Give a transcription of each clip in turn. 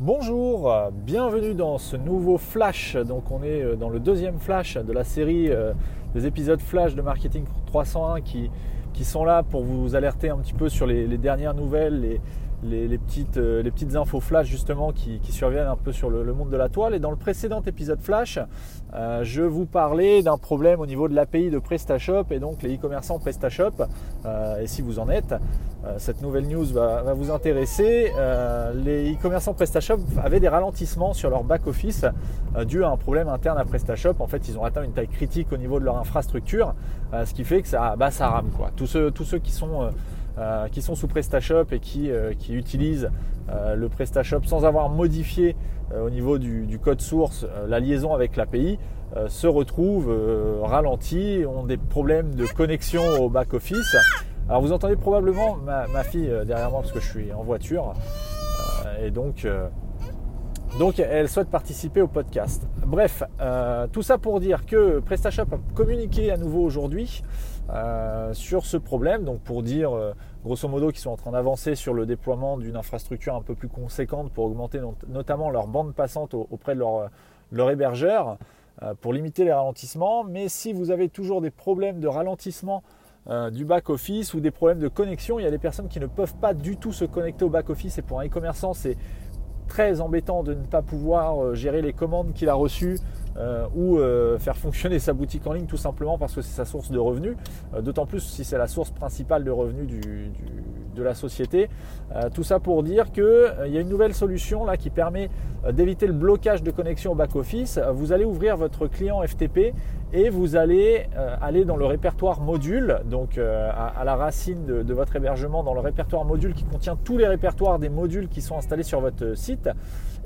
Bonjour, bienvenue dans ce nouveau flash. Donc on est euh, dans le deuxième flash de la série euh, des épisodes flash de Marketing 301 qui, sont là pour vous alerter un petit peu sur les, dernières nouvelles, les, les, petites, euh, les petites infos flash justement qui, surviennent un peu sur le, monde de la toile. Et dans le précédent épisode flash, je vous parlais d'un problème au niveau de l'API de PrestaShop et donc les e-commerçants PrestaShop. Et si vous en êtes, cette nouvelle news va, vous intéresser. les e-commerçants PrestaShop avaient des ralentissements sur leur back-office dû à un problème interne à PrestaShop. En fait, ils ont atteint une taille critique au niveau de leur infrastructure, ce qui fait que ça, bah, ça rame. Tous, ceux, qui sont euh, qui sont sous PrestaShop et qui, euh, utilisent euh, le PrestaShop sans avoir modifié au niveau du, code source la liaison avec l'API se retrouvent ralentis, ont des problèmes de connexion au back-office. Alors vous entendez probablement ma, fille derrière moi parce que je suis en voiture et donc donc elle souhaite participer au podcast. Bref, tout ça pour dire que PrestaShop a communiqué à nouveau aujourd'hui euh, sur ce problème. Donc pour dire euh, grosso modo qu'ils sont en train d'avancer sur le déploiement d'une infrastructure un peu plus conséquente pour augmenter notamment leur bande passante auprès de leur, leur hébergeur euh, pour limiter les ralentissements. Mais si vous avez toujours des problèmes de ralentissement du back-office ou des problèmes de connexion, il y a des personnes qui ne peuvent pas du tout se connecter au back-office et pour un e-commerçant c'est très embêtant de ne pas pouvoir gérer les commandes qu'il a reçues euh, ou euh, faire fonctionner sa boutique en ligne tout simplement parce que c'est sa source de revenus, euh, d'autant plus si c'est la source principale de revenus de la société. tout ça pour dire qu'il y a une nouvelle solution qui permet d'éviter le blocage de connexion au back-office. Vous allez ouvrir votre client FTP et vous allez aller dans le répertoire module, donc à, la racine de, votre hébergement, dans le répertoire module qui contient tous les répertoires des modules qui sont installés sur votre site.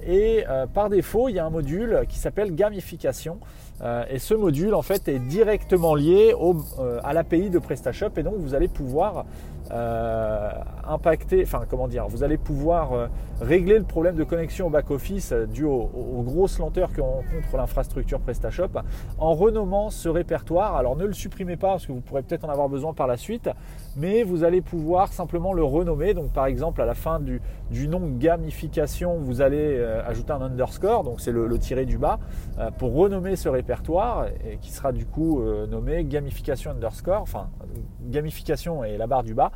Et euh, par défaut, il y a un module qui s'appelle gamification. Euh, et ce module, en fait, est directement lié euh, à l'API de PrestaShop. Et donc, vous allez pouvoir impacter, enfin, comment dire, vous allez pouvoir régler le problème de connexion au back-office dû aux, grosses lenteurs que rencontre l'infrastructure PrestaShop en renommant ce répertoire. Alors, ne le supprimez pas parce que vous pourrez peut-être en avoir besoin par la suite, mais vous allez pouvoir simplement le renommer. Donc, par exemple, à la fin du, du nom gamification, vous allez euh, ajouter un underscore, donc c'est le, tiré du bas, euh, pour renommer ce répertoire, et qui sera du coup euh, nommé gamification underscore, enfin gamification et la barre du bas.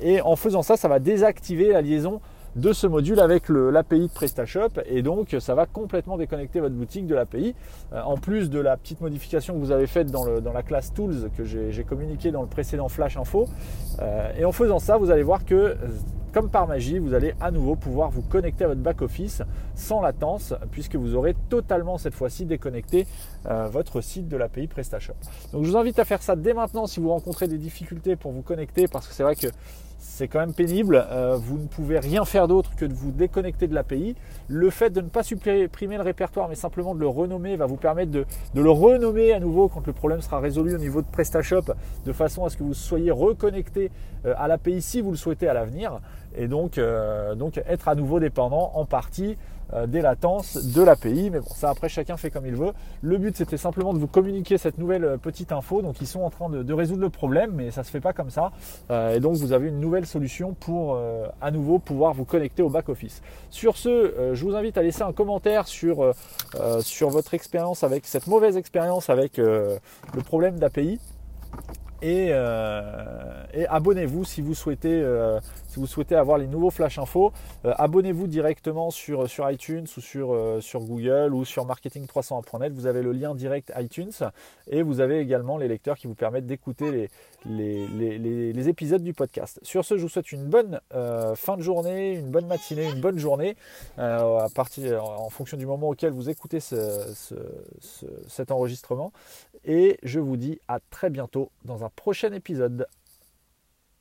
Et en faisant ça, ça va désactiver la liaison de ce module avec l'API de PrestaShop et donc ça va complètement déconnecter votre boutique de l'API. en plus de la petite modification que vous avez faite dans, dans la classe Tools que j'ai communiqué dans le précédent Flash Info. et en faisant ça, vous allez voir que comme par magie, vous allez à nouveau pouvoir vous connecter à votre back-office sans latence, puisque vous aurez totalement cette fois-ci déconnecté euh, votre site de l'API PrestaShop. Donc je vous invite à faire ça dès maintenant si vous rencontrez des difficultés pour vous connecter, parce que c'est vrai que c'est quand même pénible. Euh, vous ne pouvez rien faire d'autre que de vous déconnecter de l'API. Le fait de ne pas supprimer le répertoire, mais simplement de le renommer, va vous permettre de, le renommer à nouveau quand le problème sera résolu au niveau de PrestaShop, de façon à ce que vous soyez reconnecté euh, à l'API si vous le souhaitez à l'avenir. Et donc, euh, être à nouveau dépendant en partie des latences de l'API. Mais bon, ça après chacun fait comme il veut. Le but c'était simplement de vous communiquer cette nouvelle euh, petite info. Donc ils sont en train de, résoudre le problème, mais ça se fait pas comme ça. Euh, et donc vous avez une nouvelle solution pour à nouveau pouvoir vous connecter au back office. Sur ce, je vous invite à laisser un commentaire sur sur votre expérience avec cette mauvaise expérience avec le problème d'API. Et, et abonnez-vous si vous souhaitez euh, si vous souhaitez avoir les nouveaux flash info. Euh, abonnez-vous directement sur, sur iTunes ou sur, euh, sur Google ou sur marketing301.net. Vous avez le lien direct iTunes et vous avez également les lecteurs qui vous permettent d'écouter les, les, épisodes du podcast. Sur ce, je vous souhaite une bonne fin de journée, une bonne matinée, une bonne journée partir, en fonction du moment auquel vous écoutez cet enregistrement. Et je vous dis à très bientôt dans un prochain épisode.